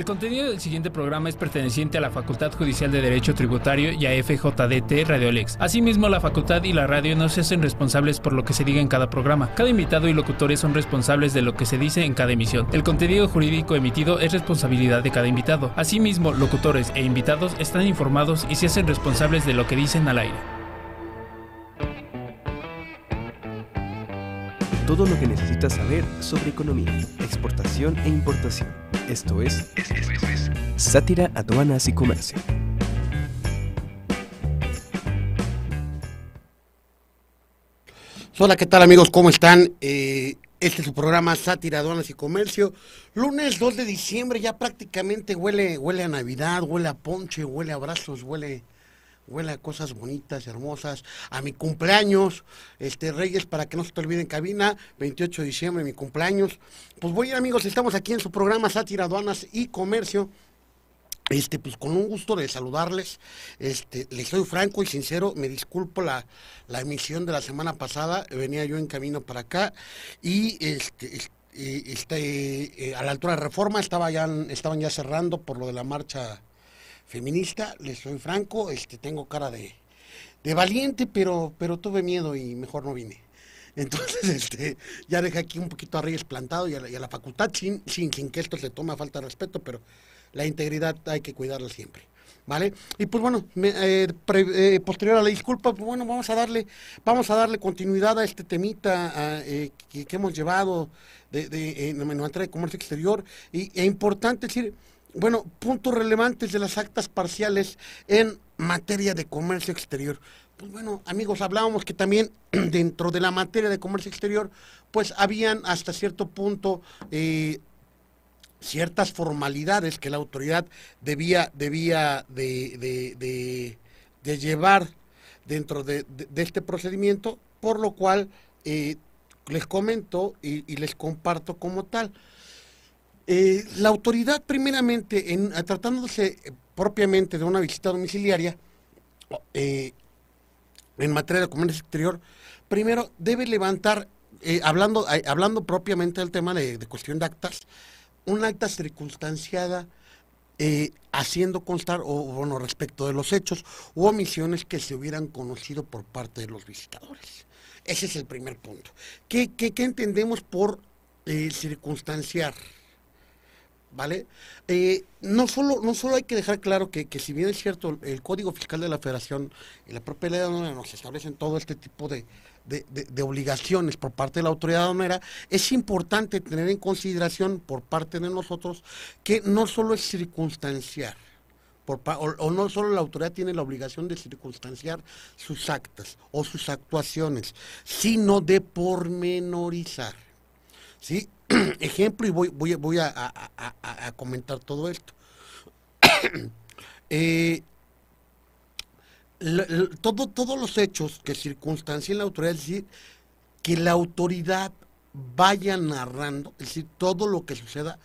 El contenido del siguiente programa es perteneciente a la Facultad Judicial de Derecho Tributario y a FJDT Radiolex. Asimismo, la facultad y la radio no se hacen responsables por lo que se diga en cada programa. Cada invitado y locutores son responsables de lo que se dice en cada emisión. El contenido jurídico emitido es responsabilidad de cada invitado. Asimismo, locutores e invitados están informados y se hacen responsables de lo que dicen al aire. Todo lo que necesitas saber sobre economía, exportación e importación. Esto es, Sátira, Aduanas y Comercio. Hola, ¿qué tal amigos? ¿Cómo están? Eh, este es su programa Sátira, Aduanas y Comercio. Lunes 2 de diciembre, ya prácticamente huele, huele a Navidad, huele a ponche, huele a abrazos, huele, huele a cosas bonitas, hermosas, a mi cumpleaños, este Reyes, para que no se te olviden cabina, 28 de diciembre, mi cumpleaños. Pues voy amigos, estamos aquí en su programa Sátira, Aduanas y Comercio. Este, pues con un gusto de saludarles, este, les soy franco y sincero, me disculpo la, la emisión de la semana pasada, venía yo en camino para acá y este, este eh, a la altura de Reforma estaba ya, estaban ya cerrando por lo de la marcha feminista, les soy franco, este, tengo cara de, de valiente, pero, pero tuve miedo y mejor no vine. Entonces, este, ya dejé aquí un poquito a Reyes plantado y a la, la facultad, sin, sin, sin que esto se tome a falta de respeto, pero la integridad hay que cuidarla siempre. ¿Vale? Y pues bueno, me, eh, pre, eh, posterior a la disculpa, pues bueno, vamos a darle, vamos a darle continuidad a este temita a, eh, que, hemos llevado de, de, en materia de comercio exterior. Y es importante decir, bueno, puntos relevantes de las actas parciales en materia de comercio exterior. Pues bueno, amigos, hablábamos que también dentro de la materia de comercio exterior, pues habían hasta cierto punto eh, ciertas formalidades que la autoridad debía, debía de, llevar dentro de, este procedimiento, por lo cual eh, les comento y, les comparto como tal. Eh, la autoridad primeramente, en, tratándose propiamente de una visita domiciliaria, eh, en materia de comercio exterior, primero debe levantar, eh, hablando, hablando propiamente del tema de, cuestión de actas, un acta circunstanciada eh, haciendo constar, o bueno, respecto de los hechos u omisiones que se hubieran conocido por parte de los visitadores. Ese es el primer punto. ¿Qué, qué, qué entendemos por eh, circunstanciar? ¿Vale? Eh, no, solo, no solo hay que dejar claro que, que, si bien es cierto, el Código Fiscal de la Federación y la propia ley de nos establecen todo este tipo de, de, obligaciones por parte de la autoridad aduanera, es importante tener en consideración por parte de nosotros que no solo es circunstanciar, por, o, o, no solo la autoridad tiene la obligación de circunstanciar sus actas o sus actuaciones, sino de pormenorizar. ¿Sí? Ejemplo, y voy, voy, voy a, comentar todo esto. eh, todo, todos los hechos que circunstancien la autoridad, es decir, que la autoridad vaya narrando, es decir, todo lo que suceda,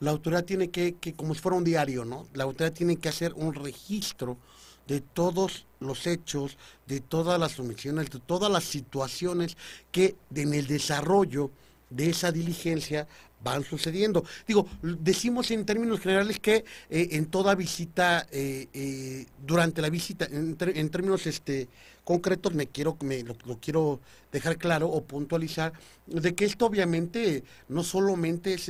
la autoridad tiene que, que, como si fuera un diario, ¿no? La autoridad tiene que hacer un registro de todos los hechos, de todas las omisiones, de todas las situaciones que en el desarrollo de esa diligencia van sucediendo. Digo, decimos en términos generales que eh, en toda visita, eh, eh, durante la visita, en, términos este, concretos, me quiero, me, lo, quiero dejar claro o puntualizar, de que esto obviamente no solamente es,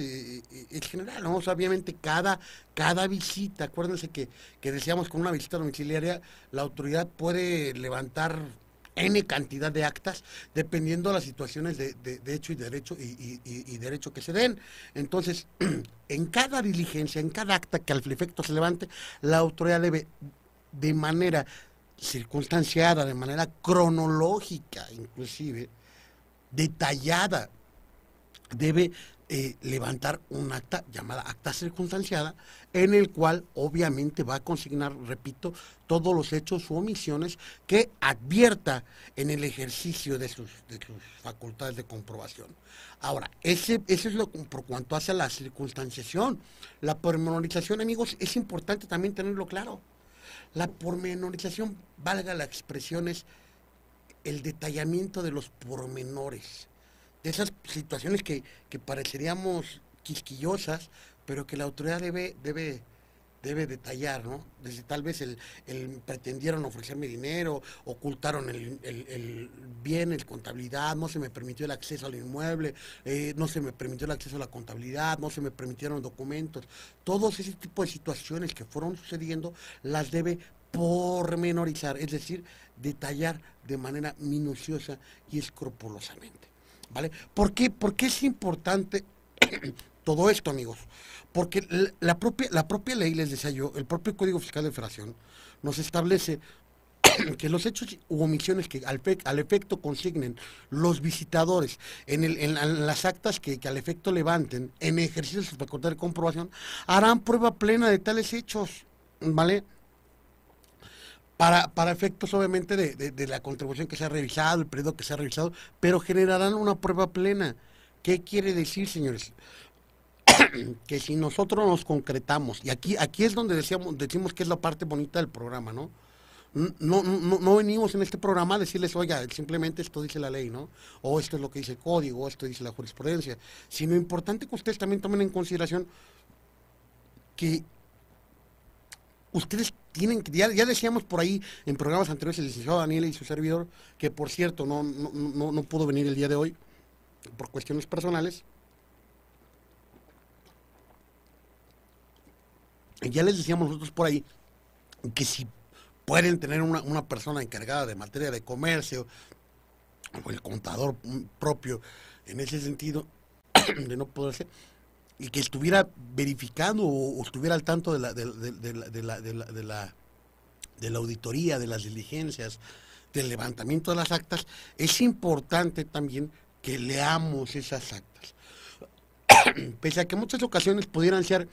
general, ¿no? Obviamente cada, cada visita, acuérdense que, que decíamos con una visita domiciliaria, la autoridad puede levantar N cantidad de actas, dependiendo de las situaciones de, de, hecho y derecho y, derecho que se den. Entonces, en cada diligencia, en cada acta que al efecto se levante, la autoridad debe, de manera circunstanciada, de manera cronológica, inclusive, detallada, debe eh, levantar un acta llamada acta circunstanciada, en el cual obviamente va a consignar, repito, todos los hechos u omisiones que advierta en el ejercicio de sus, de sus facultades de comprobación. Ahora, ese, ese es lo por cuanto hace a la circunstanciación. La pormenorización, amigos, es importante también tenerlo claro. La pormenorización, valga la expresión, es el detallamiento de los pormenores de esas situaciones que, que pareceríamos quisquillosas, pero que la autoridad debe, debe, debe detallar, ¿no? Desde tal vez el, pretendieron ofrecerme dinero, ocultaron el, bien, el contabilidad, no se me permitió el acceso al inmueble, eh, no se me permitió el acceso a la contabilidad, no se me permitieron documentos. Todos ese tipo de situaciones que fueron sucediendo las debe pormenorizar, es decir, detallar de manera minuciosa y escrupulosamente. ¿Vale? ¿Por qué, ¿Por qué es importante todo esto, amigos? Porque la propia, la propia ley, les decía yo, el propio Código Fiscal de Federación, nos establece que los hechos u omisiones que al, al efecto consignen los visitadores en, el, en, las actas que, al efecto levanten en ejercicio de su facultad de comprobación, harán prueba plena de tales hechos, ¿vale? Para, para efectos obviamente de, de la contribución que se ha revisado, el periodo que se ha revisado, pero generarán una prueba plena. ¿Qué quiere decir, señores? que si nosotros nos concretamos, y aquí, aquí es donde decíamos, decimos que es la parte bonita del programa, ¿no? No, no, no venimos en este programa a decirles, oiga, simplemente esto dice la ley, ¿no? O esto es lo que dice el código, o esto dice la jurisprudencia. Sino importante que ustedes también tomen en consideración que ustedes tienen ya, ya decíamos por ahí en programas anteriores el licenciado Daniel y su servidor, que por cierto no, no, no pudo venir el día de hoy por cuestiones personales, ya les decíamos nosotros por ahí que si pueden tener una, persona encargada de materia de comercio, o el contador propio en ese sentido, de no poder ser, y que estuviera verificando o, estuviera al tanto de la, de, la, de, la, de, la, auditoría, de las diligencias, del levantamiento de las actas, es importante también que leamos esas actas. Pese a que muchas ocasiones pudieran ser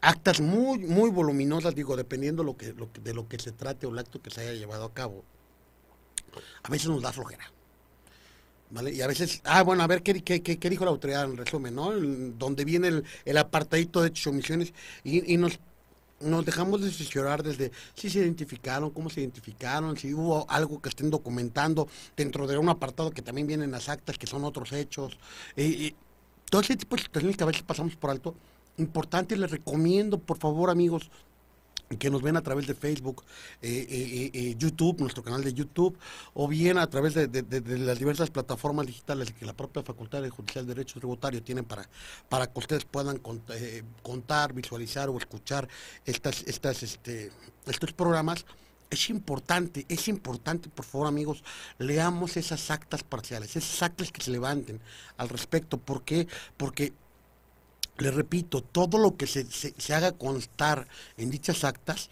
actas muy, muy voluminosas, digo, dependiendo de lo que se trate o el acto que se haya llevado a cabo, a veces nos da flojera. ¿Vale? Y a veces, ah, bueno, a ver qué, qué, qué, dijo la autoridad en resumen, ¿no? donde viene el, el, apartadito de omisiones y, y nos, nos dejamos de llorar desde si se identificaron, cómo se identificaron, si hubo algo que estén documentando dentro de un apartado que también vienen las actas, que son otros hechos. y todo ese tipo de situaciones que a veces pasamos por alto, importante, les recomiendo, por favor, amigos, que nos ven a través de Facebook, eh, eh, eh, YouTube, nuestro canal de YouTube, o bien a través de, las diversas plataformas digitales que la propia Facultad de Judicial de Derecho Tributario tienen para, para que ustedes puedan contar, visualizar o escuchar estas, estas, este, estos programas. Es importante, es importante, por favor amigos, leamos esas actas parciales, esas actas que se levanten al respecto. ¿Por qué? Porque le repito, todo lo que se, se, haga constar en dichas actas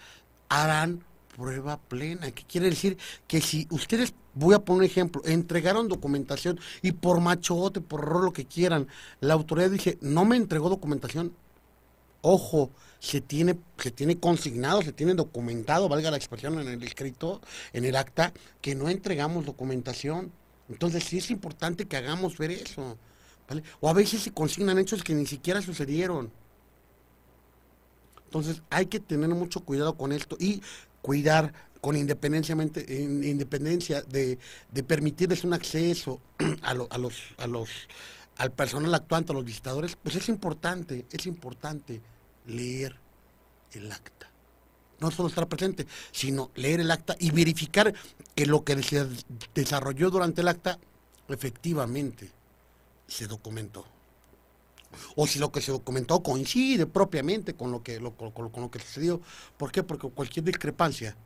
harán prueba plena. ¿Qué quiere decir? Que si ustedes, voy a poner un ejemplo, entregaron documentación y por machote, por error, lo que quieran, la autoridad dice, no me entregó documentación, ojo, se tiene, se tiene consignado, se tiene documentado, valga la expresión en el escrito, en el acta, que no entregamos documentación. Entonces sí es importante que hagamos ver eso. O a veces se consignan hechos que ni siquiera sucedieron. Entonces hay que tener mucho cuidado con esto y cuidar con independencia de, permitirles un acceso a, los, a los, al personal actuante, a los visitadores, pues es importante, es importante leer el acta. No solo estar presente, sino leer el acta y verificar que lo que se desarrolló durante el acta efectivamente se documentó. O si lo que se documentó coincide propiamente con lo que, con, lo que sucedió. ¿Por qué? Porque cualquier discrepancia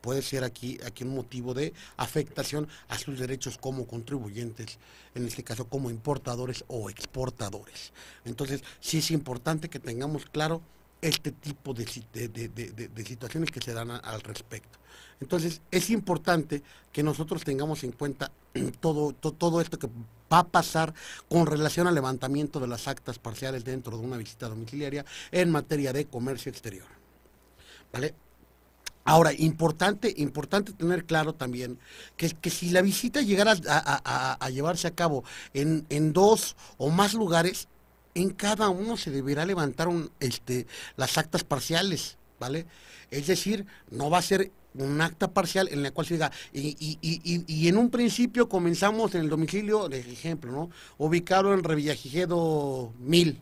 puede ser aquí, aquí un motivo de afectación a sus derechos como contribuyentes, en este caso como importadores o exportadores. Entonces, sí es importante que tengamos claro este tipo de, de, situaciones que se dan al respecto. Entonces, es importante que nosotros tengamos en cuenta todo, todo, esto que va a pasar con relación al levantamiento de las actas parciales dentro de una visita domiciliaria en materia de comercio exterior. ¿Vale? Ahora, importante, importante tener claro también que, que si la visita llegara a, llevarse a cabo en, en, dos o más lugares, en cada uno se deberá levantar un, este, las actas parciales, ¿vale? Es decir, no va a ser un acta parcial en la cual se diga, y, y, y, y, en un principio comenzamos en el domicilio, de ejemplo, ¿no? Ubicado en Revillagigedo 1000,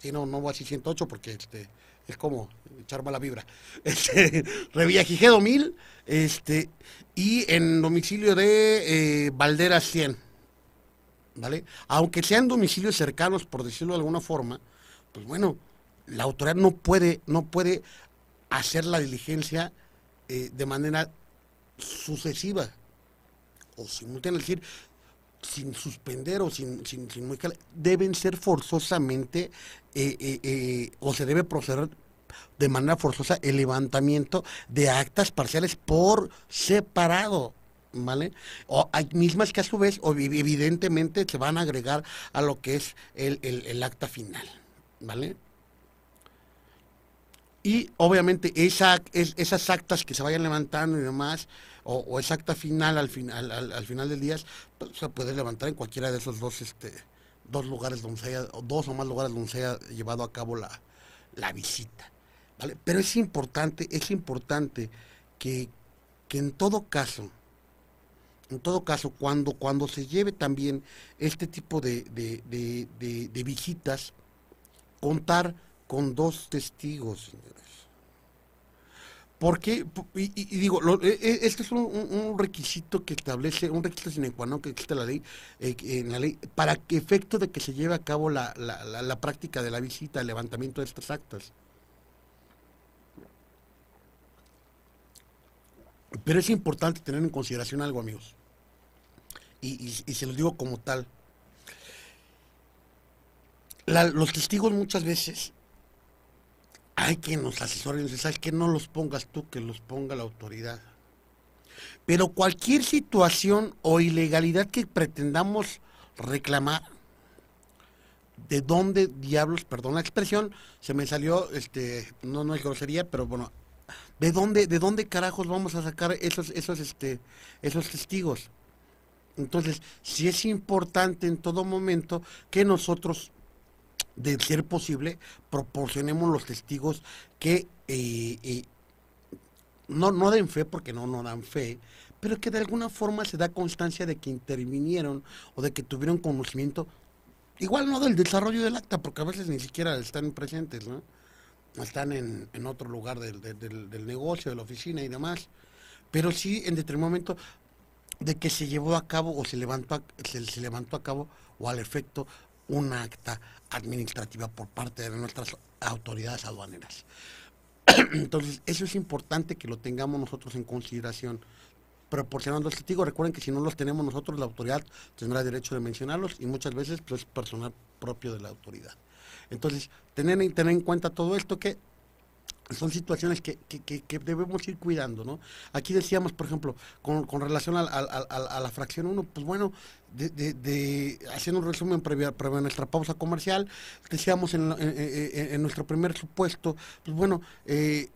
Sí, no, no voy a decir 108 porque este, es como echar mala vibra. Este, Revillagigedo 1000, este, y en domicilio de eh, Valderas 100. ¿Vale? Aunque sean domicilios cercanos, por decirlo de alguna forma, pues bueno, la autoridad no puede, no puede hacer la diligencia eh, de manera sucesiva o simultánea, es decir, sin suspender o sin, sin, sin deben ser forzosamente eh, eh, o se debe proceder de manera forzosa el levantamiento de actas parciales por separado. ¿Vale? O hay mismas que a su vez, evidentemente, se van a agregar a lo que es el, el, el acta final. ¿Vale? Y obviamente esa, es, esas actas que se vayan levantando y demás, o, o esa acta final al, final al, al final del día, pues, se puede levantar en cualquiera de esos dos, este, dos lugares donde se haya, dos o más lugares donde se haya llevado a cabo la, la visita. ¿vale? Pero es importante, es importante que, que en todo caso, en todo caso, cuando, cuando se lleve también este tipo de, de, de, visitas, contar con dos testigos, señores. Porque, y, y, digo, lo, e, e, este es un, requisito que establece, un requisito sine qua non que existe la ley, eh, en la ley, para que efecto de que se lleve a cabo la, la, la práctica de la visita, el levantamiento de estas actas. Pero es importante tener en consideración algo, amigos. Y, y, se lo digo como tal. Los testigos muchas veces hay que nos asesoren, sabes que no los pongas tú, que los ponga la autoridad. Pero cualquier situación o ilegalidad que pretendamos reclamar, de dónde diablos, perdón la expresión, se me salió, este, no, no es grosería, pero bueno, de dónde, de dónde carajos vamos a sacar esos, esos, este, esos testigos. Entonces, sí es importante en todo momento que nosotros de ser posible, proporcionemos los testigos que eh, eh, no, no den fe, porque no, no dan fe, pero que de alguna forma se da constancia de que intervinieron o de que tuvieron conocimiento, igual no del desarrollo del acta, porque a veces ni siquiera están presentes, ¿no? están en, en otro lugar del, del, del, negocio, de la oficina y demás, pero sí en determinado momento de que se llevó a cabo o se levantó a, se, levantó a cabo o al efecto un acta administrativa por parte de nuestras autoridades aduaneras. Entonces, eso es importante que lo tengamos nosotros en consideración. Proporcionando el testigo, recuerden que si no los tenemos nosotros, la autoridad tendrá derecho de mencionarlos y muchas veces pues, es personal propio de la autoridad. Entonces, tener, tener en cuenta todo esto que son situaciones que, que, que, que, debemos ir cuidando, ¿no? Aquí decíamos, por ejemplo, con, con relación a, a, a, la fracción 1, pues bueno, de, de, de, haciendo un resumen previo, previo a nuestra pausa comercial, decíamos en, en, en nuestro primer supuesto, pues bueno, eh,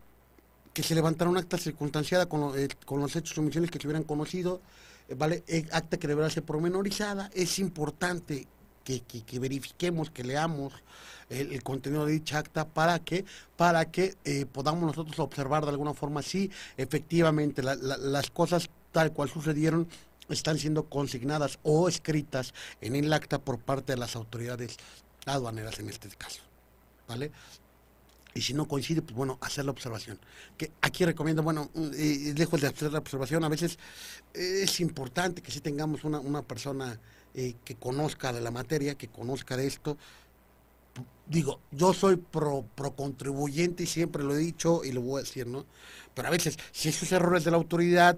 que se levantara un acta circunstanciada con, lo, eh, con los hechos o omisiones que se hubieran conocido, eh, ¿vale? Eh, acta que deberá ser pormenorizada, es importante que, que, que, verifiquemos, que leamos el, contenido de dicha acta para que, para que eh, podamos nosotros observar de alguna forma si efectivamente la, la, las cosas tal cual sucedieron están siendo consignadas o escritas en el acta por parte de las autoridades aduaneras en este caso. ¿Vale? y si no coincide, pues bueno, hacer la observación. Que aquí recomiendo, bueno, eh, lejos de hacer la observación, a veces eh, es importante que si tengamos una, una persona eh, que conozca de la materia, que conozca de esto. Digo, yo soy pro, contribuyente y siempre lo he dicho y lo voy a decir, ¿no? Pero a veces, si esos errores de la autoridad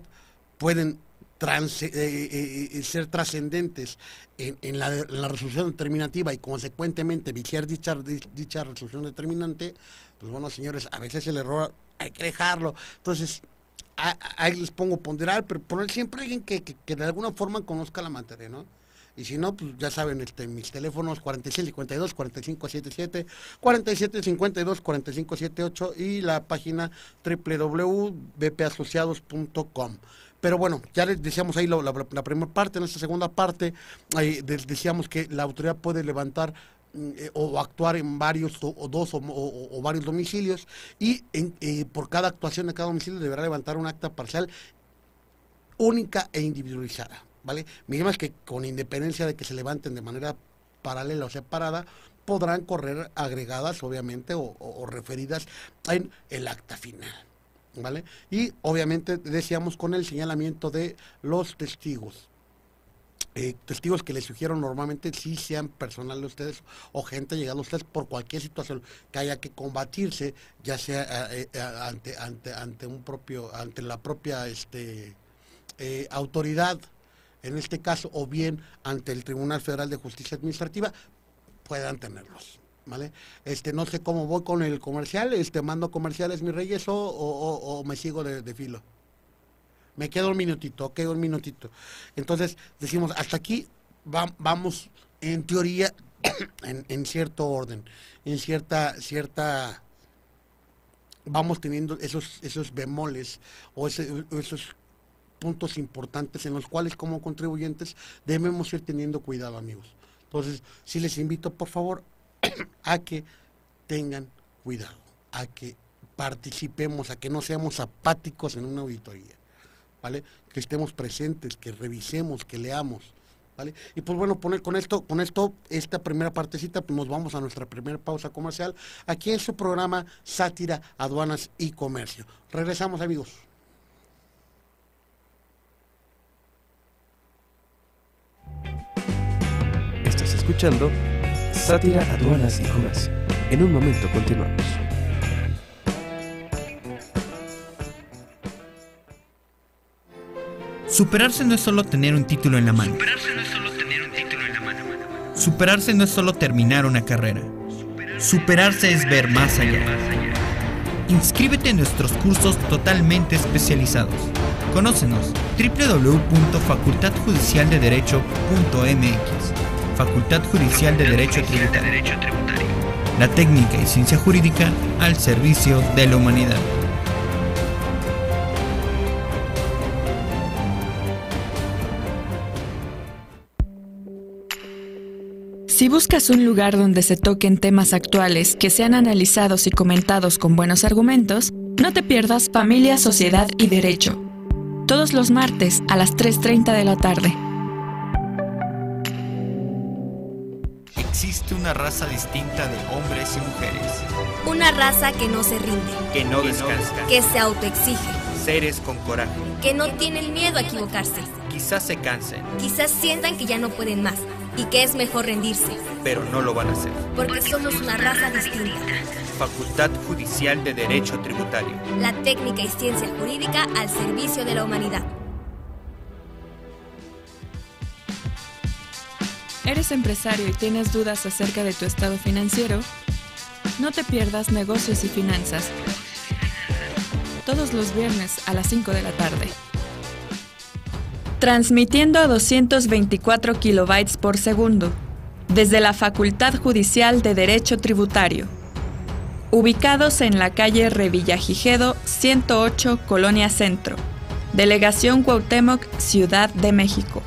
pueden trans, eh, eh, ser trascendentes en, la, resolución determinativa y consecuentemente viciar dicha, dicha resolución determinante, pues bueno, señores, a veces el error hay que dejarlo. Entonces, ahí les pongo ponderar, pero poner siempre alguien que, de alguna forma conozca la materia, ¿no? Y si no, pues ya saben, este, mis teléfonos 4652 4577, 4752 4578 y la página www.bpasociados.com. Pero bueno, ya les decíamos ahí la, primera parte, en esta segunda parte, decíamos que la autoridad puede levantar eh, o actuar en varios o, dos o, varios domicilios y eh, por cada actuación de cada domicilio deberá levantar un acta parcial única e individualizada. ¿Vale? Mismas que con independencia de que se levanten de manera paralela o separada, podrán correr agregadas, obviamente, o, referidas en el acta final. ¿Vale? Y obviamente decíamos con el señalamiento de los testigos. Eh, testigos que les sugiero normalmente si sean personal de ustedes o gente llegada a ustedes por cualquier situación que haya que combatirse, ya sea eh, eh, ante, ante, ante un propio, ante la propia este, autoridad, en este caso, o bien ante el Tribunal Federal de Justicia Administrativa, puedan tenerlos. ¿Vale? Este, no sé cómo voy con el comercial, este, mando comerciales, mis reyes, o, o, me sigo de, filo. Me quedo un minutito, quedo un minutito. Entonces, decimos, hasta aquí vamos, en teoría, en, cierto orden, en cierta, cierta, vamos teniendo esos, esos bemoles o esos puntos importantes en los cuales como contribuyentes debemos ir teniendo cuidado, amigos. Entonces, si les invito, por favor, a que tengan cuidado, a que participemos, a que no seamos apáticos en una auditoría. ¿vale? Que estemos presentes, que revisemos, que leamos, ¿vale? Y pues bueno, poner con esto, con esto, esta primera partecita, pues nos vamos a nuestra primera pausa comercial, aquí en su programa Sátira, Aduanas y Comercio. Regresamos, amigos. Escuchando Sátira, Aduanas y Comercio. En un momento continuamos. Superarse no es solo tener un título en la mano. Superarse no es solo tener un título en la mano. Superarse no es solo terminar una carrera. Superarse es ver más allá. Inscríbete en nuestros cursos totalmente especializados. Conócenos www.facultadjudicialdederecho.mx Facultad Judicial de Derecho Tributario. La técnica y ciencia jurídica al servicio de la humanidad. Si buscas un lugar donde se toquen temas actuales que sean analizados y comentados con buenos argumentos, no te pierdas Familia, Sociedad y Derecho. Todos los martes a las 3.30 de la tarde. Existe una raza distinta de hombres y mujeres. Una raza que no se rinde. Que no descansa. Que se autoexige. Seres con coraje. Que no tienen miedo a equivocarse. Quizás se cansen. Quizás sientan que ya no pueden más y que es mejor rendirse. Pero no lo van a hacer. Porque somos una raza distinta. Facultad Judicial de Derecho Tributario. La técnica y ciencia jurídica al servicio de la humanidad. ¿Eres empresario y tienes dudas acerca de tu estado financiero? No te pierdas negocios y finanzas. Todos los viernes a las 5 de la tarde transmitiendo a 224 kilobytes por segundo, desde la Facultad Judicial de Derecho Tributario. Ubicados en la calle Revillagigedo 108, Colonia Centro, Delegación Cuauhtémoc, Ciudad de México.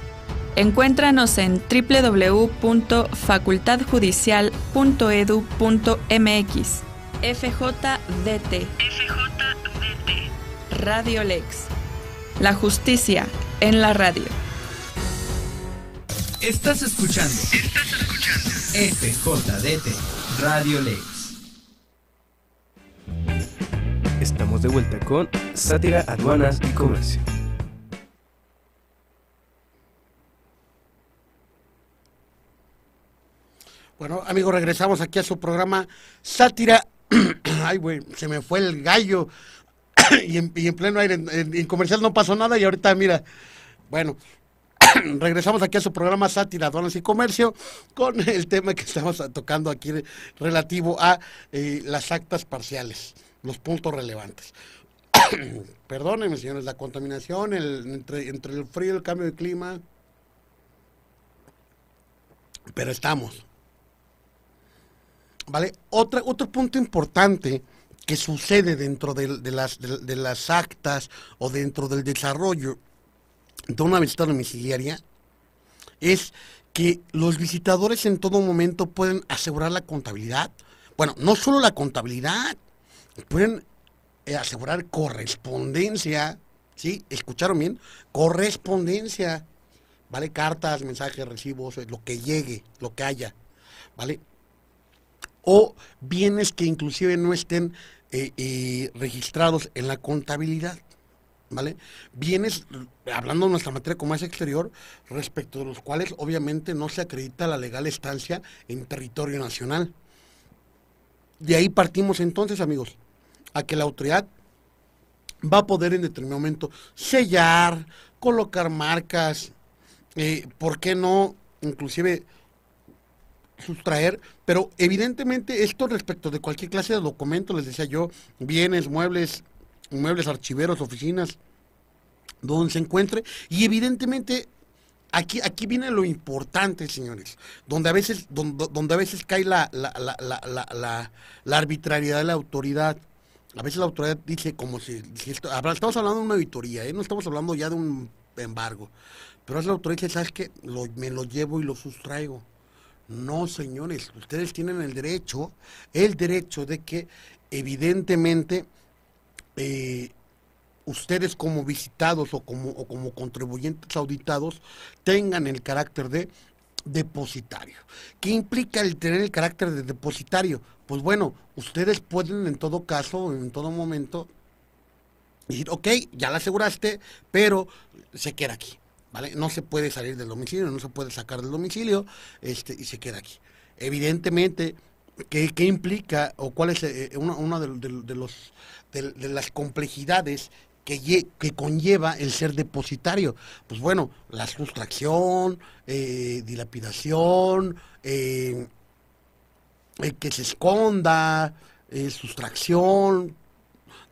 Encuéntranos en www.facultadjudicial.edu.mx. FJDT. FJDT. Radio Lex. La justicia en la radio. Estás escuchando. Estás escuchando. FJDT Radio Lex. Estamos de vuelta con Sátira, Aduanas y Comercio. Bueno, amigos, regresamos aquí a su programa Sátira. Ay, güey, se me fue el gallo. y, en, pleno aire, en, comercial no pasó nada y ahorita, mira, bueno, regresamos aquí a su programa Sátira, Aduanas y Comercio con el tema que estamos tocando aquí relativo a eh, las actas parciales, los puntos relevantes. Perdónenme, señores, la contaminación, el, entre, entre el frío el cambio de clima, pero estamos. ¿Vale? Otra, otro punto importante que sucede dentro de, las, de, las actas o dentro del desarrollo de una visita domiciliaria es que los visitadores en todo momento pueden asegurar la contabilidad. Bueno, no solo la contabilidad, pueden eh, asegurar correspondencia, ¿sí? ¿Escucharon bien? Correspondencia, ¿vale? Cartas, mensajes, recibos, lo que llegue, lo que haya, ¿vale? O bienes que inclusive no estén eh, eh, registrados en la contabilidad. ¿Vale? Bienes, hablando de nuestra materia como es exterior, respecto de los cuales obviamente no se acredita la legal estancia en territorio nacional. De ahí partimos entonces, amigos, a que la autoridad va a poder en determinado momento sellar, colocar marcas, eh, ¿por qué no? Inclusive sustraer, pero evidentemente esto respecto de cualquier clase de documento, les decía yo, bienes, muebles, muebles, archiveros, oficinas, donde se encuentre, y evidentemente aquí, aquí viene lo importante, señores, donde a veces, donde, donde a veces cae la, la, la, la, arbitrariedad de la autoridad. A veces la autoridad dice como si, estamos hablando de una auditoría, ¿eh? no estamos hablando ya de un embargo. Pero es la autoridad dice, ¿sabes qué? me lo llevo y lo sustraigo. No, señores, ustedes tienen el derecho, el derecho de que evidentemente eh, ustedes como visitados o como, o como contribuyentes auditados tengan el carácter de depositario. ¿Qué implica el tener el carácter de depositario? Pues bueno, ustedes pueden en todo caso, en todo momento, decir, ok, ya la aseguraste, pero se queda aquí. No se puede salir del domicilio, no se puede sacar del domicilio este, y se queda aquí. Evidentemente, ¿qué, implica o cuál es eh, una, de, los, de, las complejidades que, que, conlleva el ser depositario? Pues bueno, la sustracción, eh, dilapidación, eh, que se esconda, sustracción,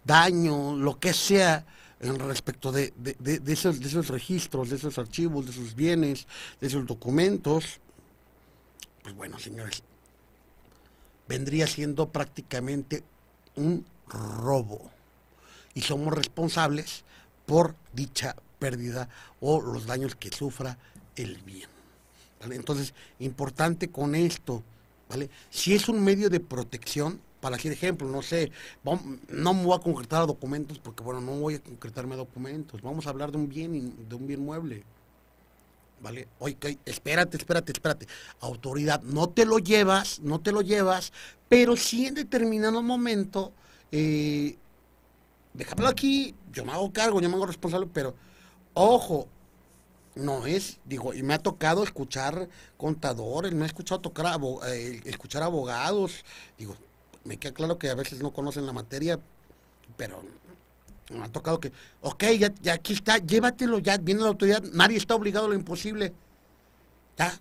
daño, lo que sea en respecto de, esos, de esos registros, de esos archivos, de esos bienes, de esos documentos, pues bueno, señores, vendría siendo prácticamente un robo. Y somos responsables por dicha pérdida o los daños que sufra el bien. Entonces, importante con esto, ¿vale? Si es un medio de protección, para decir ejemplo, no sé, no me voy a concretar a documentos porque, bueno, no voy a concretarme a documentos. Vamos a hablar de un bien, de un bien mueble. ¿Vale? Oye, espérate, espérate, espérate. Autoridad, no te lo llevas, no te lo llevas, pero si en determinado momento, eh, aquí, yo me hago cargo, yo me hago responsable, pero ojo, no es, digo, y me ha tocado escuchar contadores, me ha escuchado tocar eh, escuchar abogados, digo, me queda claro que a veces no conocen la materia, pero me ha tocado que, ok, ya, aquí está, llévatelo, ya viene la autoridad, nadie está obligado a lo imposible. Ya,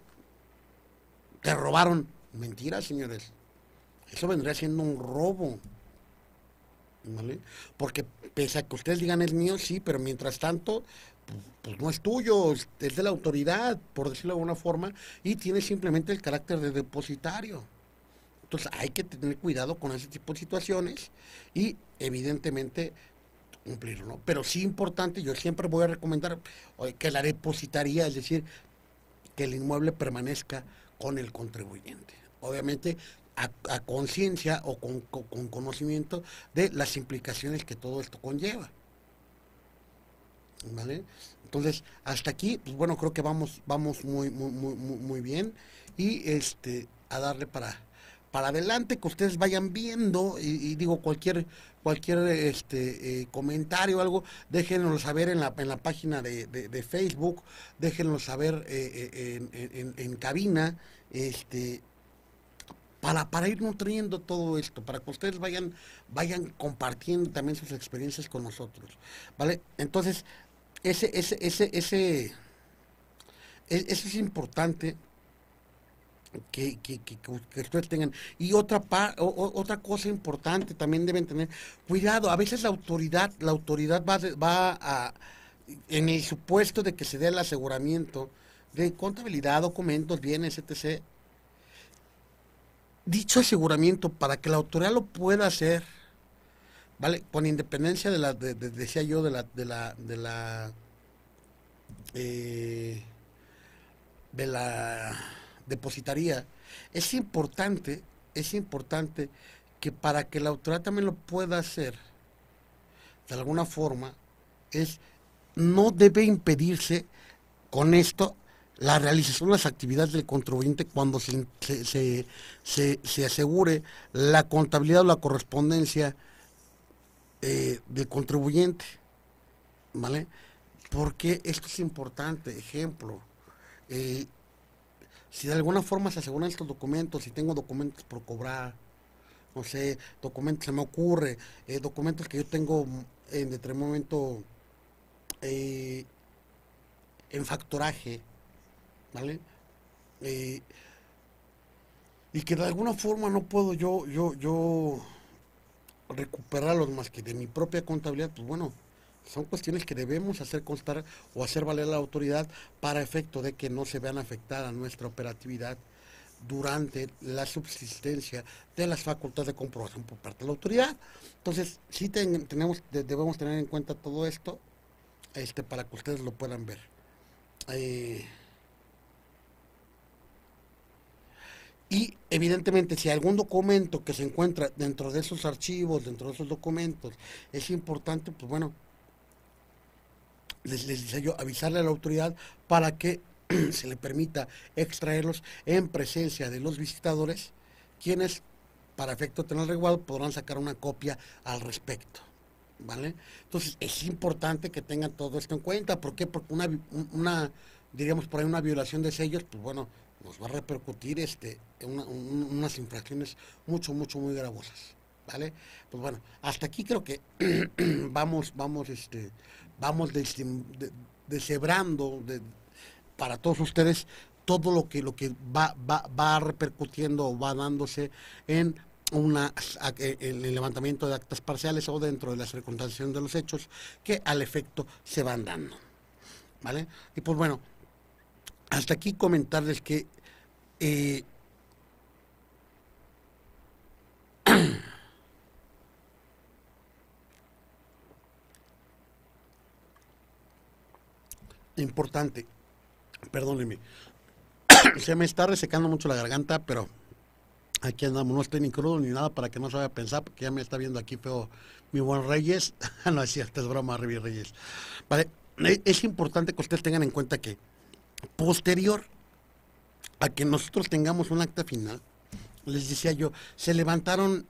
te robaron. Mentira, señores. Eso vendría siendo un robo. ¿Vale? Porque pese a que ustedes digan es mío, sí, pero mientras tanto, pues, pues no es tuyo, es de la autoridad, por decirlo de alguna forma, y tiene simplemente el carácter de depositario. Entonces hay que tener cuidado con ese tipo de situaciones y evidentemente cumplirlo. Pero sí importante, yo siempre voy a recomendar que la depositaría, es decir, que el inmueble permanezca con el contribuyente. Obviamente a, conciencia o con, conocimiento de las implicaciones que todo esto conlleva. ¿Vale? Entonces, hasta aquí, pues bueno, creo que vamos, vamos muy, muy, muy, muy bien. Y este, a darle para, para adelante, que ustedes vayan viendo y, digo cualquier cualquier este eh, comentario o algo, déjenlo saber en la, en la página de, Facebook, déjenlo saber eh, eh, en, cabina, este para, para ir nutriendo todo esto, para que ustedes vayan, vayan compartiendo también sus experiencias con nosotros. ¿Vale? Entonces, ese, ese, ese, ese, e, eso es importante que, que, que, ustedes tengan. Y otra, otra cosa importante también deben tener, cuidado, a veces la autoridad, la autoridad va, va a, en el supuesto de que se dé el aseguramiento de contabilidad, documentos, bienes, etc. Dicho aseguramiento, para que la autoridad lo pueda hacer, ¿vale? Con independencia de la, decía yo, de la, de la, de la, eh, de la depositaría. Es importante, es importante que para que la autoridad también lo pueda hacer, de alguna forma, es no debe impedirse con esto la realización de las actividades del contribuyente cuando se, se, se, se asegure la contabilidad o la correspondencia eh, del contribuyente. ¿Vale? Porque esto es importante, ejemplo. Eh, si de alguna forma se aseguran estos documentos, si tengo documentos por cobrar, no sé, documentos, se me ocurre, eh, documentos que yo tengo en determinado momento eh, en factoraje, ¿vale? Eh, y que de alguna forma no puedo yo, yo, yo recuperarlos más que de mi propia contabilidad, pues bueno, son cuestiones que debemos hacer constar o hacer valer la autoridad para efecto de que no se vean afectada nuestra operatividad durante la subsistencia de las facultades de comprobación por parte de la autoridad. Entonces, sí tenemos, debemos tener en cuenta todo esto este, para que ustedes lo puedan ver. Eh, y evidentemente si algún documento que se encuentra dentro de esos archivos, dentro de esos documentos, es importante, pues bueno, les, les yo avisarle a la autoridad para que se le permita extraerlos en presencia de los visitadores, quienes, para efecto de tener resguardo, podrán sacar una copia al respecto. ¿Vale? Entonces es importante que tengan todo esto en cuenta. ¿Por qué? Porque una, una diríamos por ahí, una violación de sellos, pues bueno, nos va a repercutir este, unas infracciones mucho, mucho, muy gravosas. ¿Vale? Pues bueno, hasta aquí creo que vamos, vamos, este, vamos deshebrando de, para todos ustedes todo lo que lo que va, va, va repercutiendo o va dándose en una el levantamiento de actas parciales o dentro de la circunstanciación de los hechos que al efecto se van dando. ¿Vale? Y pues bueno, hasta aquí comentarles que eh, importante, perdónenme, se me está resecando mucho la garganta, pero aquí andamos, no estoy ni crudo ni nada para que no se vaya a pensar, porque ya me está viendo aquí feo mi buen Reyes, no es cierto, es broma, Rivi Reyes. Vale, e, es importante que ustedes tengan en cuenta que posterior a que nosotros tengamos un acta final, les decía yo, se levantaron,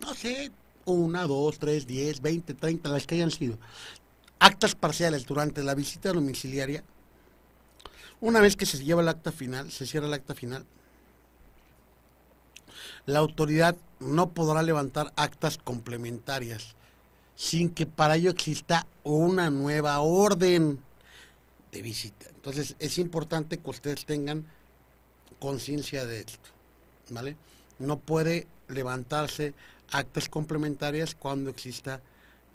no sé, una, dos, tres, diez, veinte, treinta, las que hayan sido, actas parciales durante la visita domiciliaria, una vez que se lleva el acta final, se cierra el acta final, la autoridad no podrá levantar actas complementarias sin que para ello exista una nueva orden de visita. Entonces es importante que ustedes tengan conciencia de esto, ¿vale? No puede levantarse actas complementarias cuando exista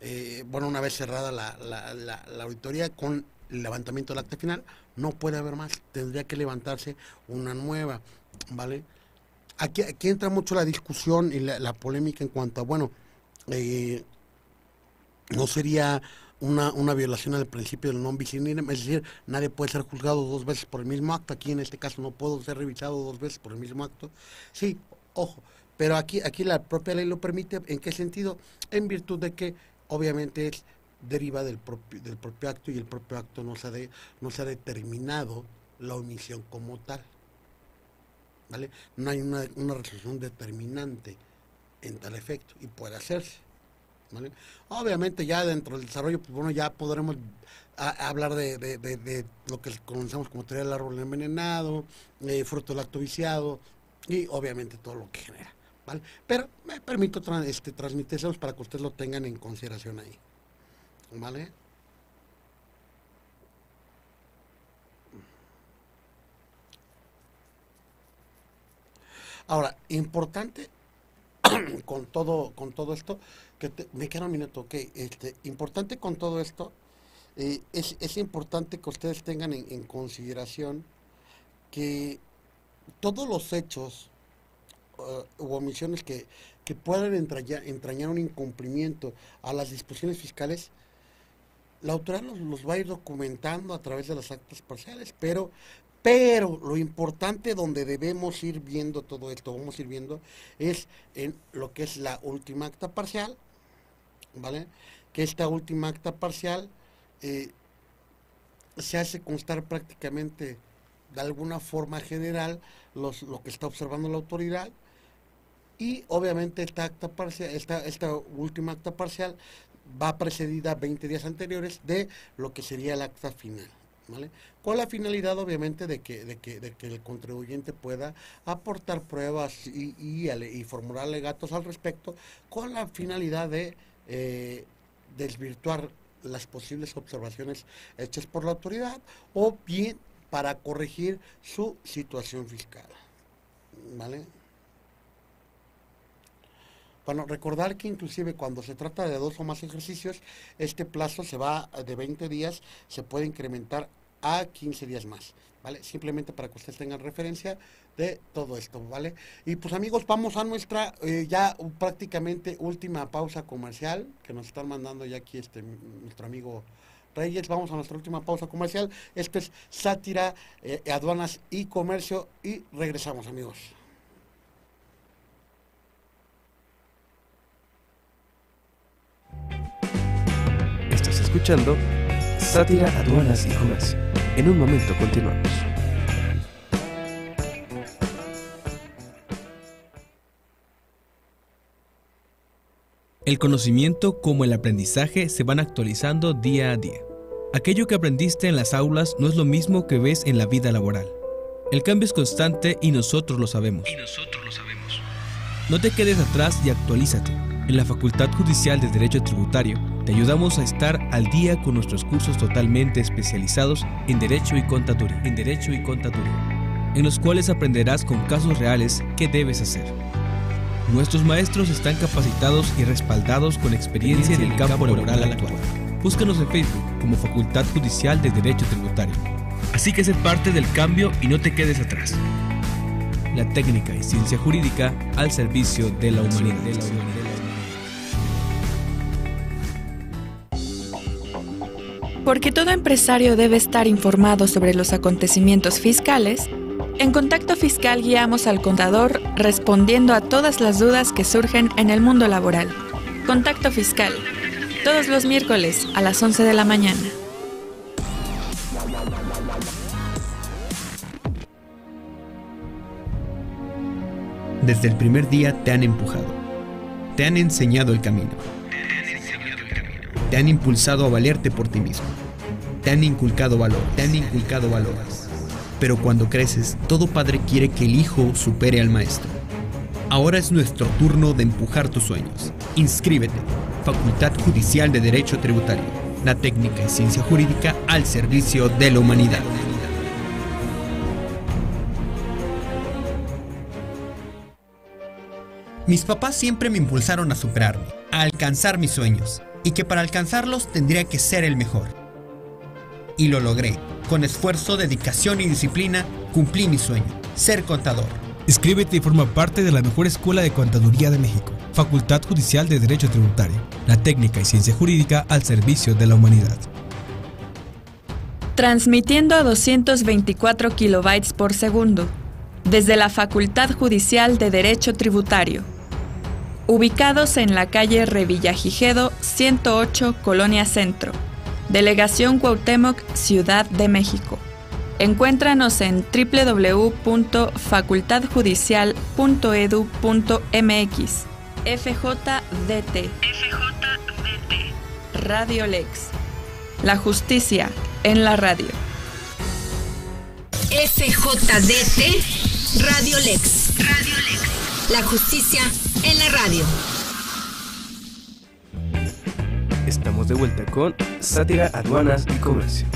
eh, bueno, una vez cerrada la, la, la, auditoría con el levantamiento del acta final, no puede haber más, tendría que levantarse una nueva, ¿vale? Aquí, aquí entra mucho la discusión y la, polémica en cuanto a, bueno, eh, no sería una, una violación al principio del non bis es decir, nadie puede ser juzgado dos veces por el mismo acto, aquí en este caso no puedo ser revisado dos veces por el mismo acto, sí, ojo, pero aquí, aquí la propia ley lo permite, ¿en qué sentido? En virtud de que obviamente es deriva del propio, del propio acto y el propio acto no se, ha no se ha determinado la omisión como tal. ¿Vale? No hay una, una resolución determinante en tal efecto y puede hacerse. ¿vale? Obviamente ya dentro del desarrollo, pues bueno, ya podremos hablar de, de, de, lo que conocemos como teoría del árbol envenenado, eh, fruto del acto viciado y obviamente todo lo que genera. Pero me permito este, transmitírselos para que ustedes lo tengan en consideración ahí. ¿Vale? Ahora, importante con todo, con todo esto, que me queda un minuto, ok, este, importante con todo esto, eh, es, es, importante que ustedes tengan en, en consideración que todos los hechos uh, u omisiones que, que puedan entrañar, un incumplimiento a las disposiciones fiscales, la autoridad los, va a ir documentando a través de las actas parciales, pero, pero lo importante donde debemos ir viendo todo esto, vamos a ir viendo, es en lo que es la última acta parcial, ¿vale? Que esta última acta parcial eh, se hace constar prácticamente de alguna forma general los, lo que está observando la autoridad y obviamente esta acta parcial, esta, esta última acta parcial va precedida 20 días anteriores de lo que sería el acta final. ¿Vale? Con la finalidad, obviamente, de que, de que, de que el contribuyente pueda aportar pruebas y, y, y, formular alegatos al respecto, con la finalidad de eh, desvirtuar las posibles observaciones hechas por la autoridad o bien para corregir su situación fiscal. ¿Vale? Bueno, recordar que inclusive cuando se trata de dos o más ejercicios, este plazo se va de 20 días, se puede incrementar a 15 días más. Simplemente para que ustedes tengan referencia de todo esto, ¿vale? Y pues amigos, vamos a nuestra eh, ya prácticamente última pausa comercial que nos están mandando ya aquí este nuestro amigo Reyes. Vamos a nuestra última pausa comercial. Esto es Sátira, eh, Aduanas y Comercio y regresamos amigos. Escuchando Sátira, Aduanas y Comercio. En un momento continuamos. El conocimiento como el aprendizaje se van actualizando día a día. Aquello que aprendiste en las aulas no es lo mismo que ves en la vida laboral. El cambio es constante y nosotros lo sabemos. Y nosotros lo sabemos. No te quedes atrás y actualízate. En la Facultad Judicial de Derecho Tributario te ayudamos a estar al día con nuestros cursos totalmente especializados en Derecho y Contaduría, en Derecho y Contaduría, en los cuales aprenderás con casos reales qué debes hacer. Nuestros maestros están capacitados y respaldados con experiencia en el campo laboral actual. Búscanos en Facebook como Facultad Judicial de Derecho Tributario. Así que sé parte del cambio y no te quedes atrás. La técnica y ciencia jurídica al servicio de la humanidad. Porque todo empresario debe estar informado sobre los acontecimientos fiscales, en Contacto Fiscal guiamos al contador respondiendo a todas las dudas que surgen en el mundo laboral. Contacto Fiscal, todos los miércoles a las 11 de la mañana. Desde el primer día te han empujado, te han enseñado el camino, te han impulsado a valerte por ti mismo, te han inculcado valor, te han inculcado valores. Pero cuando creces, todo padre quiere que el hijo supere al maestro. Ahora es nuestro turno de empujar tus sueños. Inscríbete. Facultad Judicial de Derecho Tributario. La técnica y ciencia jurídica al servicio de la humanidad. Mis papás siempre me impulsaron a superarme, a alcanzar mis sueños, y que para alcanzarlos tendría que ser el mejor. Y lo logré. Con esfuerzo, dedicación y disciplina, cumplí mi sueño, ser contador. Inscríbete y forma parte de la mejor escuela de contaduría de México, Facultad Judicial de Derecho Tributario, la técnica y ciencia jurídica al servicio de la humanidad. Transmitiendo a 224 kilobytes por segundo, desde la Facultad Judicial de Derecho Tributario. Ubicados en la calle Revillagigedo 108, Colonia Centro, Delegación Cuauhtémoc, Ciudad de México. Encuéntranos en www.facultadjudicial.edu.mx. FJDT. FJDT. Radio Lex. La justicia en la radio. FJDT Radio Lex. Radio Lex. La justicia en la radio. Estamos de vuelta con Sátira, Aduanas y Comercio.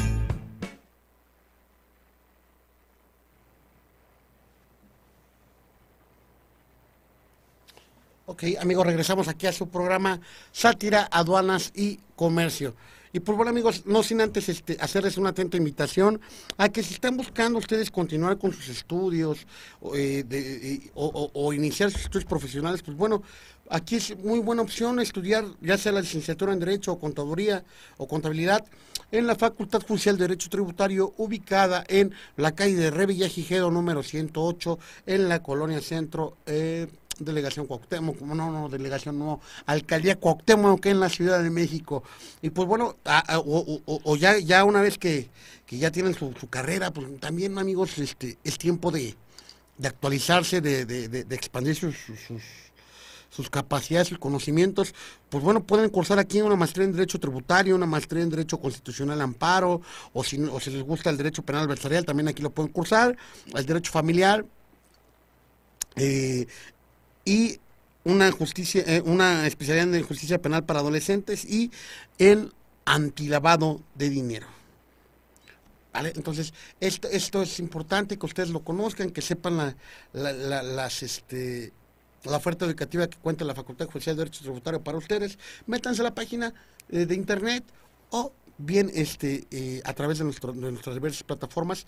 Ok, amigos, regresamos aquí a su programa Sátira, Aduanas y Comercio. Y por bueno, amigos, no sin antes este, hacerles una atenta invitación a que si están buscando ustedes continuar con sus estudios eh, eh, o, iniciar sus estudios profesionales, pues bueno, aquí es muy buena opción estudiar ya sea la licenciatura en Derecho o Contaduría o Contabilidad en la Facultad Judicial de Derecho Tributario ubicada en la calle de Revillagigedo número 108 en la Colonia Centro. Eh, delegación Cuauhtémoc, no, no, delegación no, alcaldía Cuauhtémoc que en la Ciudad de México. Y pues bueno, o, ya, ya una vez que, ya tienen su, carrera, pues también amigos, este, es tiempo de, actualizarse, de, de, expandir sus, sus, capacidades y conocimientos, pues bueno, pueden cursar aquí una maestría en Derecho Tributario, una maestría en Derecho Constitucional Amparo, o si, o si les gusta el Derecho Penal Adversarial, también aquí lo pueden cursar, el Derecho Familiar, eh, y una justicia, eh, una especialidad en justicia penal para adolescentes y en antilavado de dinero. Entonces, esto, esto es importante que ustedes lo conozcan, que sepan la, la, las, este, la oferta educativa que cuenta la Facultad Judicial de Derecho Tributario para ustedes. Métanse a la página eh, de internet o bien este, eh, a través de, nuestro, de, nuestras diversas plataformas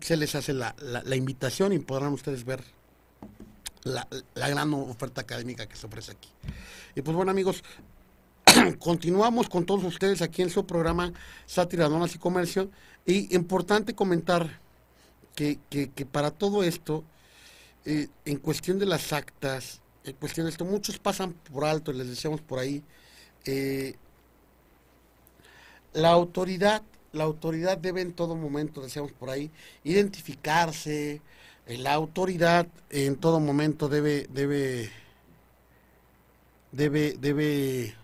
se les hace la, la invitación y podrán ustedes ver la, gran oferta académica que se ofrece aquí. Y pues bueno amigos, continuamos con todos ustedes aquí en su programa Sátira, Donas y Comercio. Y importante comentar que, para todo esto, eh, en cuestión de las actas, en cuestión de esto, muchos pasan por alto, les decíamos por ahí, eh, la autoridad, la autoridad debe en todo momento, decíamos por ahí, identificarse, la autoridad en todo momento debe, debe, debe, debe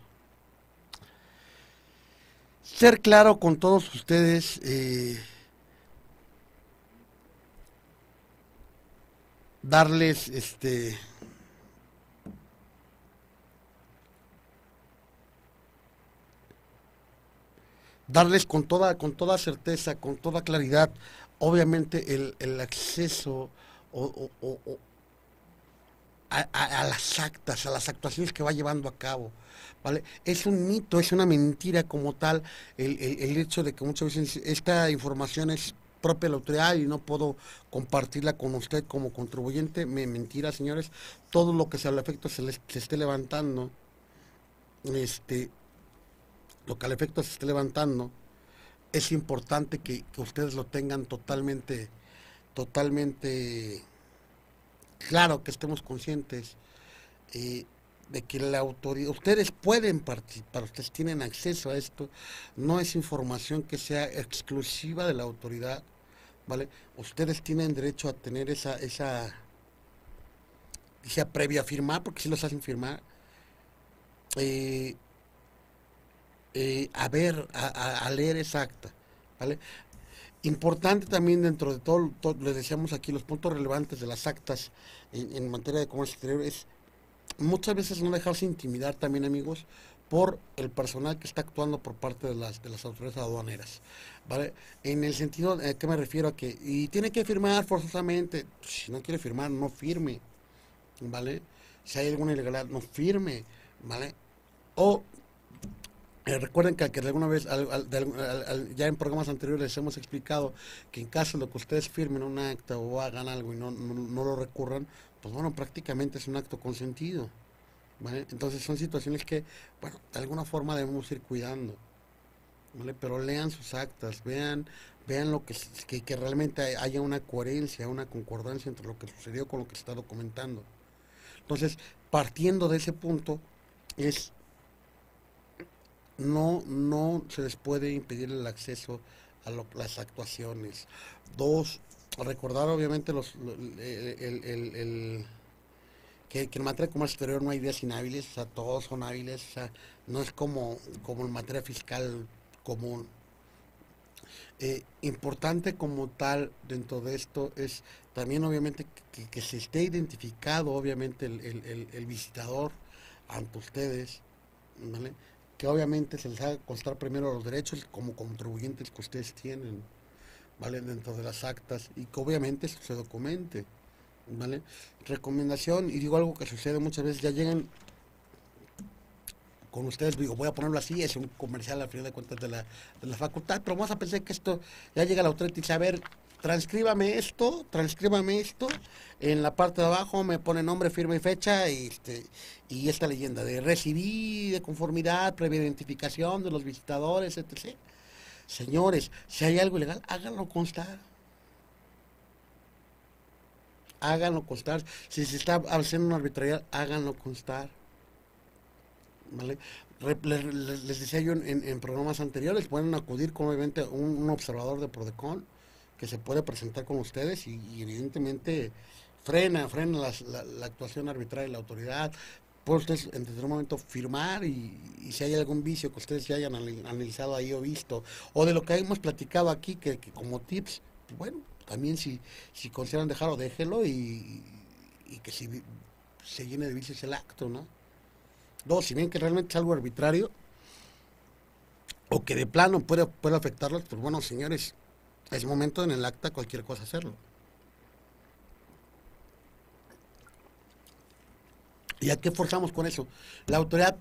ser claro con todos ustedes. Eh, darles este darles con toda con toda certeza con toda claridad obviamente el, el acceso o, a, las actas, a las actuaciones que va llevando a cabo. ¿vale? Es un mito, es una mentira como tal el, el, hecho de que muchas veces esta información es propia de la autoridad y no puedo compartirla con usted como contribuyente. Me, mentira, señores. Todo lo que sea al efecto se, les, se esté levantando, este, lo que al efecto se esté levantando, es importante que, ustedes lo tengan totalmente, totalmente claro, que estemos conscientes eh, de que la autoridad, ustedes pueden participar, ustedes tienen acceso a esto, no es información que sea exclusiva de la autoridad, ¿vale? Ustedes tienen derecho a tener esa, esa, esa previa firmar, porque si los hacen firmar, eh, eh, a ver, a, leer esa acta. ¿vale? Importante también dentro de todo, les decíamos aquí, los puntos relevantes de las actas en, materia de comercio exterior es muchas veces no dejarse intimidar también, amigos, por el personal que está actuando por parte de las, de las autoridades aduaneras. ¿vale? En el sentido, ¿a qué me refiero? A que, y tiene que firmar forzosamente, si no quiere firmar, no firme, ¿vale? Si hay alguna ilegalidad, no firme, ¿vale? O eh, recuerden que, que, alguna vez, ya en programas anteriores les hemos explicado que en caso de que ustedes firmen un acta o hagan algo y no, no, lo recurran, pues bueno, prácticamente es un acto consentido. Entonces son situaciones que, bueno, de alguna forma debemos ir cuidando. ¿vale? Pero lean sus actas, vean, vean lo que, que, que realmente haya una coherencia, una concordancia entre lo que sucedió con lo que se está documentando. Entonces, partiendo de ese punto, es no, no se les puede impedir el acceso a las actuaciones. Dos, recordar obviamente los, el, que, en materia de comercio exterior no hay días inhábiles, o sea, todos son hábiles, o sea, no es como, como en materia fiscal común. Eh, importante como tal dentro de esto es también obviamente que, que se esté identificado obviamente el, el visitador ante ustedes, ¿vale? Que obviamente se les haga constar primero los derechos como contribuyentes que ustedes tienen, ¿vale? Dentro de las actas y que obviamente se documente, ¿vale? Recomendación, y digo algo que sucede muchas veces, ya llegan con ustedes, digo, voy a ponerlo así, es un comercial al final de cuentas de la, de la facultad, pero vamos a pensar que esto ya llega la autoridad y dice, a ver, transcríbame esto, transcríbame esto, en la parte de abajo me pone nombre, firma y fecha y, este, y esta leyenda de recibí de conformidad, previa identificación de los visitadores, etc. Señores, si hay algo ilegal, háganlo constar. háganlo constar. Si se está haciendo una arbitrariedad, háganlo constar. ¿Vale? les, decía yo en, programas anteriores, pueden acudir con obviamente un, observador de Prodecon que se puede presentar con ustedes y, evidentemente frena, frena la, actuación arbitraria de la autoridad. Pueden ustedes en determinado momento firmar y, si hay algún vicio que ustedes ya hayan analizado ahí o visto, o de lo que hemos platicado aquí, que, como tips, bueno, también si, si consideran dejarlo, déjelo y, y que si se llene de vicios el acto, ¿no? Dos, si bien que realmente es algo arbitrario o que de plano puede, puede afectarlos, pues bueno, señores, es momento en el acta cualquier cosa hacerlo. ¿Y a qué forzamos con eso? La autoridad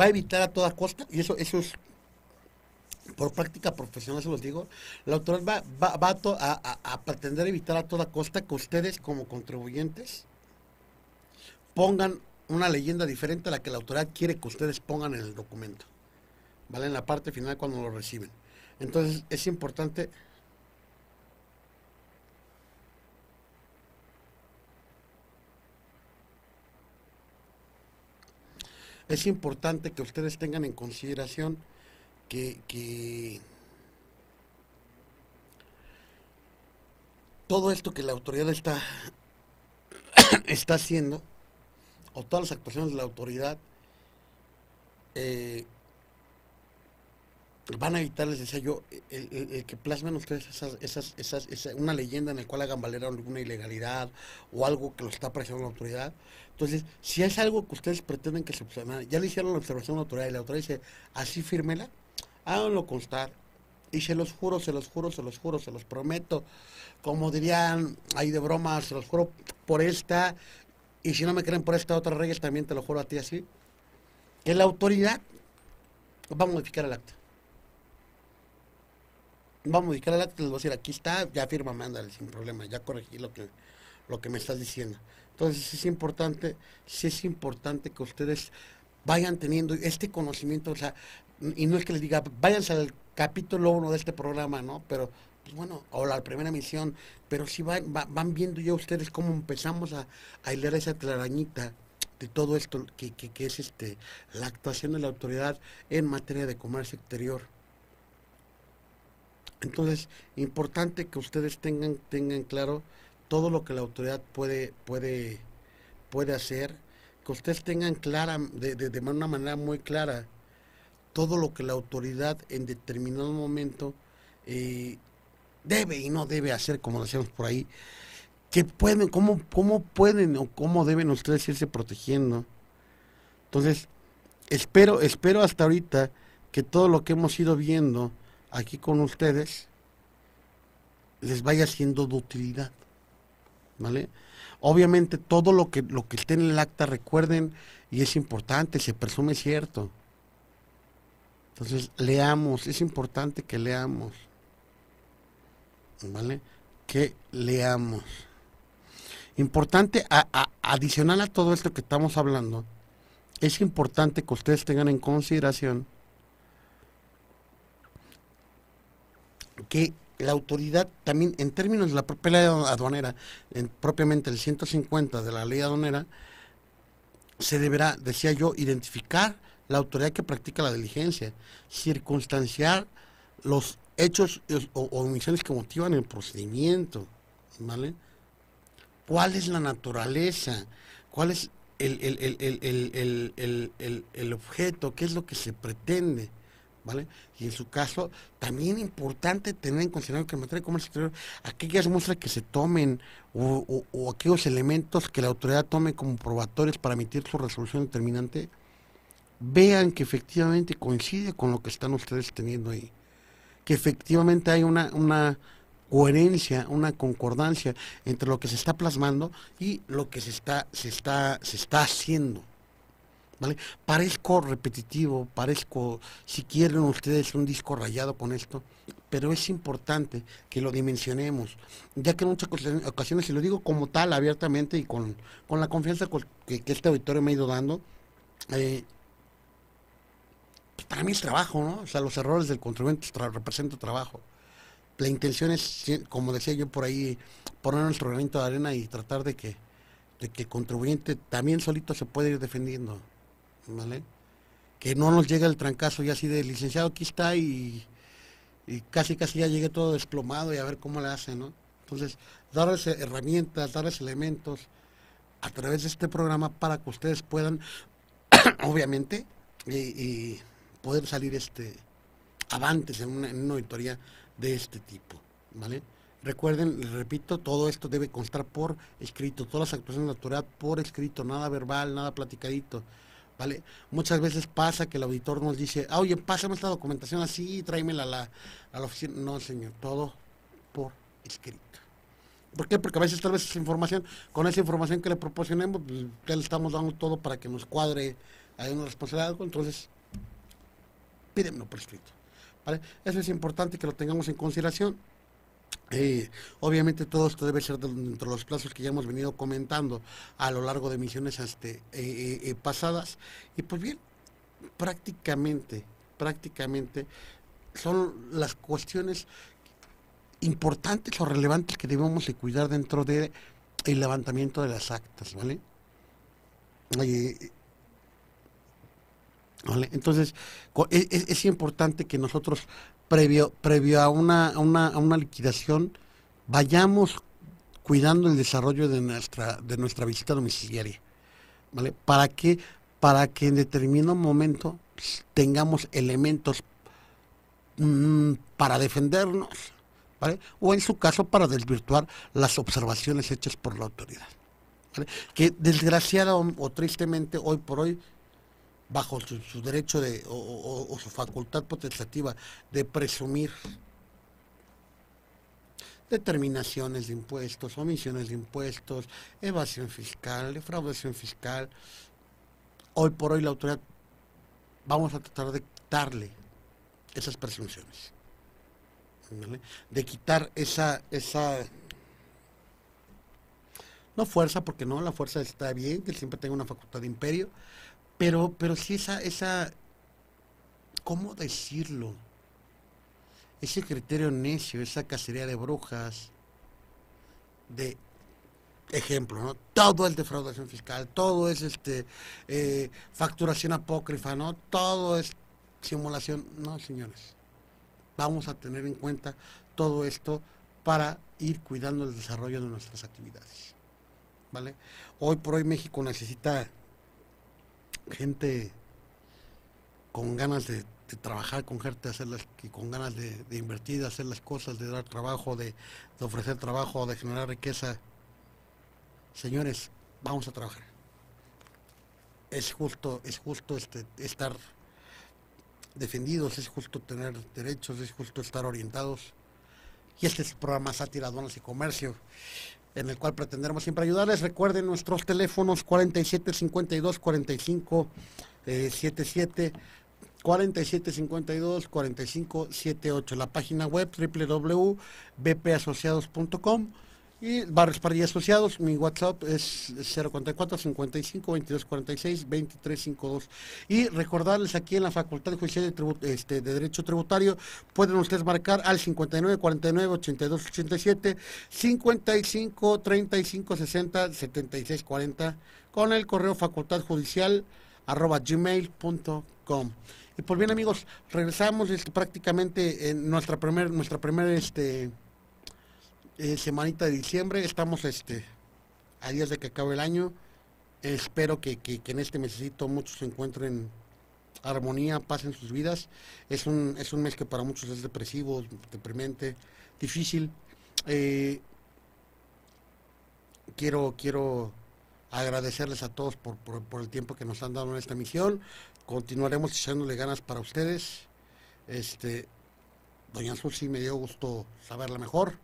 va a evitar a toda costa, y eso, eso es por práctica profesional, se los digo, la autoridad va, va, a, a, pretender evitar a toda costa que ustedes como contribuyentes pongan una leyenda diferente a la que la autoridad quiere que ustedes pongan en el documento. ¿Vale? En la parte final cuando lo reciben. Entonces es importante es importante que ustedes tengan en consideración que, todo esto que la autoridad está, está haciendo o todas las actuaciones de la autoridad eh, van a evitar, les decía yo, el, que plasmen ustedes esas, esas, una leyenda en la cual hagan valer alguna ilegalidad o algo que lo está presionando la autoridad. Entonces, si es algo que ustedes pretenden que se observe, ya le hicieron la observación a la autoridad y la autoridad dice, así fírmela, háganlo constar. Y se los juro, se los juro, se los juro, se los prometo. Como dirían ahí de broma, se los juro por esta y si no me creen por esta otra regla, también te lo juro a ti así, que la autoridad va a modificar el acta. Va a modificar el acta, les voy a decir, aquí está, ya firma, mándale sin problema, ya corregí lo que, lo que me estás diciendo. Entonces es importante, sí es importante que ustedes vayan teniendo este conocimiento, o sea, y no es que les diga, váyanse al capítulo 1 de este programa, ¿no? Pero pues bueno, o la primera misión, pero si van, van viendo ya ustedes cómo empezamos a, a hilar esa telarañita de todo esto que, que, es este la actuación de la autoridad en materia de comercio exterior. Entonces, importante que ustedes tengan, tengan claro todo lo que la autoridad puede, puede, puede hacer, que ustedes tengan clara, de, de, de una manera muy clara, todo lo que la autoridad en determinado momento eh, debe y no debe hacer, como decíamos por ahí, que pueden, cómo, cómo pueden o cómo deben ustedes irse protegiendo. Entonces, espero, espero hasta ahorita que todo lo que hemos ido viendo aquí con ustedes les vaya siendo de utilidad. ¿Vale? Obviamente todo lo que, lo que esté en el acta, recuerden, y es importante, se presume cierto. Entonces, leamos, es importante que leamos. ¿vale? Que leamos. Importante, adicional a todo esto que estamos hablando, es importante que ustedes tengan en consideración que la autoridad también, en términos de la propia ley aduanera, en, propiamente el 150 de la ley aduanera, se deberá, decía yo, identificar la autoridad que practica la diligencia, circunstanciar los hechos o, omisiones que motivan el procedimiento, ¿vale? ¿Cuál es la naturaleza? ¿Cuál es el, el, objeto? ¿Qué es lo que se pretende? ¿Vale? Y en su caso, también importante tener en consideración que en materia de comercio exterior, aquellas muestras que se tomen o, aquellos elementos que la autoridad tome como probatorios para emitir su resolución determinante, vean que efectivamente coincide con lo que están ustedes teniendo ahí que efectivamente hay una, una coherencia, una concordancia entre lo que se está plasmando y lo que se está, se está, se está haciendo. ¿Vale? Parezco repetitivo, parezco, si quieren ustedes, un disco rayado con esto, pero es importante que lo dimensionemos, ya que en muchas ocasiones, y lo digo como tal, abiertamente y con, la confianza que, este auditorio me ha ido dando, eh, para mí es trabajo, ¿no? O sea, los errores del contribuyente representan trabajo. la intención es, como decía yo por ahí, poner nuestro granito de arena y tratar de que, de que el contribuyente también solito se puede ir defendiendo, ¿vale? Que no nos llegue el trancazo ya así de licenciado, aquí está y, casi casi ya llegué todo desplomado y a ver cómo le hacen, ¿no? Entonces, darles herramientas, darles elementos a través de este programa para que ustedes puedan, obviamente, y, poder salir este avantes en una, en una auditoría de este tipo, ¿vale? Recuerden, les repito, todo esto debe constar por escrito, todas las actuaciones de la autoridad por escrito, nada verbal, nada platicadito, ¿vale? Muchas veces pasa que el auditor nos dice, ah, oye, pásame esta documentación así, tráemela a la, a la oficina. No, señor, todo por escrito. ¿Por qué? Porque a veces tal vez esa información, con esa información que le proporcionemos, pues, ya le estamos dando todo para que nos cuadre, hay una responsabilidad, entonces pídemelo por escrito. ¿vale? Eso es importante que lo tengamos en consideración. Eh, obviamente todo esto debe ser de- dentro de los plazos que ya hemos venido comentando a lo largo de misiones este, eh, eh, pasadas. Y pues bien, prácticamente, prácticamente son las cuestiones importantes o relevantes que debemos de cuidar dentro de el levantamiento de las actas, ¿vale? ¿Vale? Entonces, co- e- es, es importante que nosotros, previo, previo a, una, a, una, a una liquidación, vayamos cuidando el desarrollo de nuestra, de nuestra visita domiciliaria. ¿Vale? ¿Para qué? Para que en determinado momento tengamos elementos mm, para defendernos, ¿vale? O en su caso para desvirtuar las observaciones hechas por la autoridad. ¿vale? Que desgraciada o tristemente hoy por hoy bajo su, derecho de o, su facultad potestativa de presumir determinaciones de impuestos, omisiones de impuestos, evasión fiscal, defraudación fiscal. Hoy por hoy la autoridad vamos a tratar de quitarle esas presunciones. De quitar esa, esa no fuerza, porque no, la fuerza está bien, que siempre tenga una facultad de imperio, pero, pero sí esa, esa, ¿cómo decirlo? Ese criterio necio, esa cacería de brujas, de ejemplo, ¿no? Todo es defraudación fiscal, todo es este eh, facturación apócrifa, ¿no? Todo es simulación. No, señores. Vamos a tener en cuenta todo esto para ir cuidando el desarrollo de nuestras actividades. ¿Vale? Hoy por hoy México necesita gente con ganas de, trabajar, con gente hacer las, con ganas de, invertir, de hacer las cosas, de dar trabajo, de, ofrecer trabajo, de generar riqueza. Señores, vamos a trabajar. Es justo, es justo este, estar defendidos, es justo tener derechos, es justo estar orientados. Y este es el programa Sátira, Aduanas y Comercio, en el cual pretenderemos siempre ayudarles. Recuerden nuestros teléfonos 47 52 45 eh, 77 47 52 45 78. La página web www.bpasociados.com y Barrios Parilla Asociados. Mi WhatsApp es 044 55 22 46 23 52. Y recordarles aquí en la Facultad Judicial de, Tribu- este, de Derecho Tributario, pueden ustedes marcar al 59 49 82 87 55 35 60 76 40 con el correo facultad gmail.com. Y pues bien amigos, regresamos este, prácticamente en nuestra primer, nuestra primera este, eh, semanita de diciembre. Estamos este, a días de que acabe el año. Espero que, que- que en este mesecito muchos se encuentren armonía, paz en sus vidas. Es un, es un mes que para muchos es depresivo, deprimente, difícil. Eh, quiero, quiero agradecerles a todos por, por- el tiempo que nos han dado en esta misión. Continuaremos echándole ganas para ustedes. Este, doña Susi me dio gusto saberla mejor.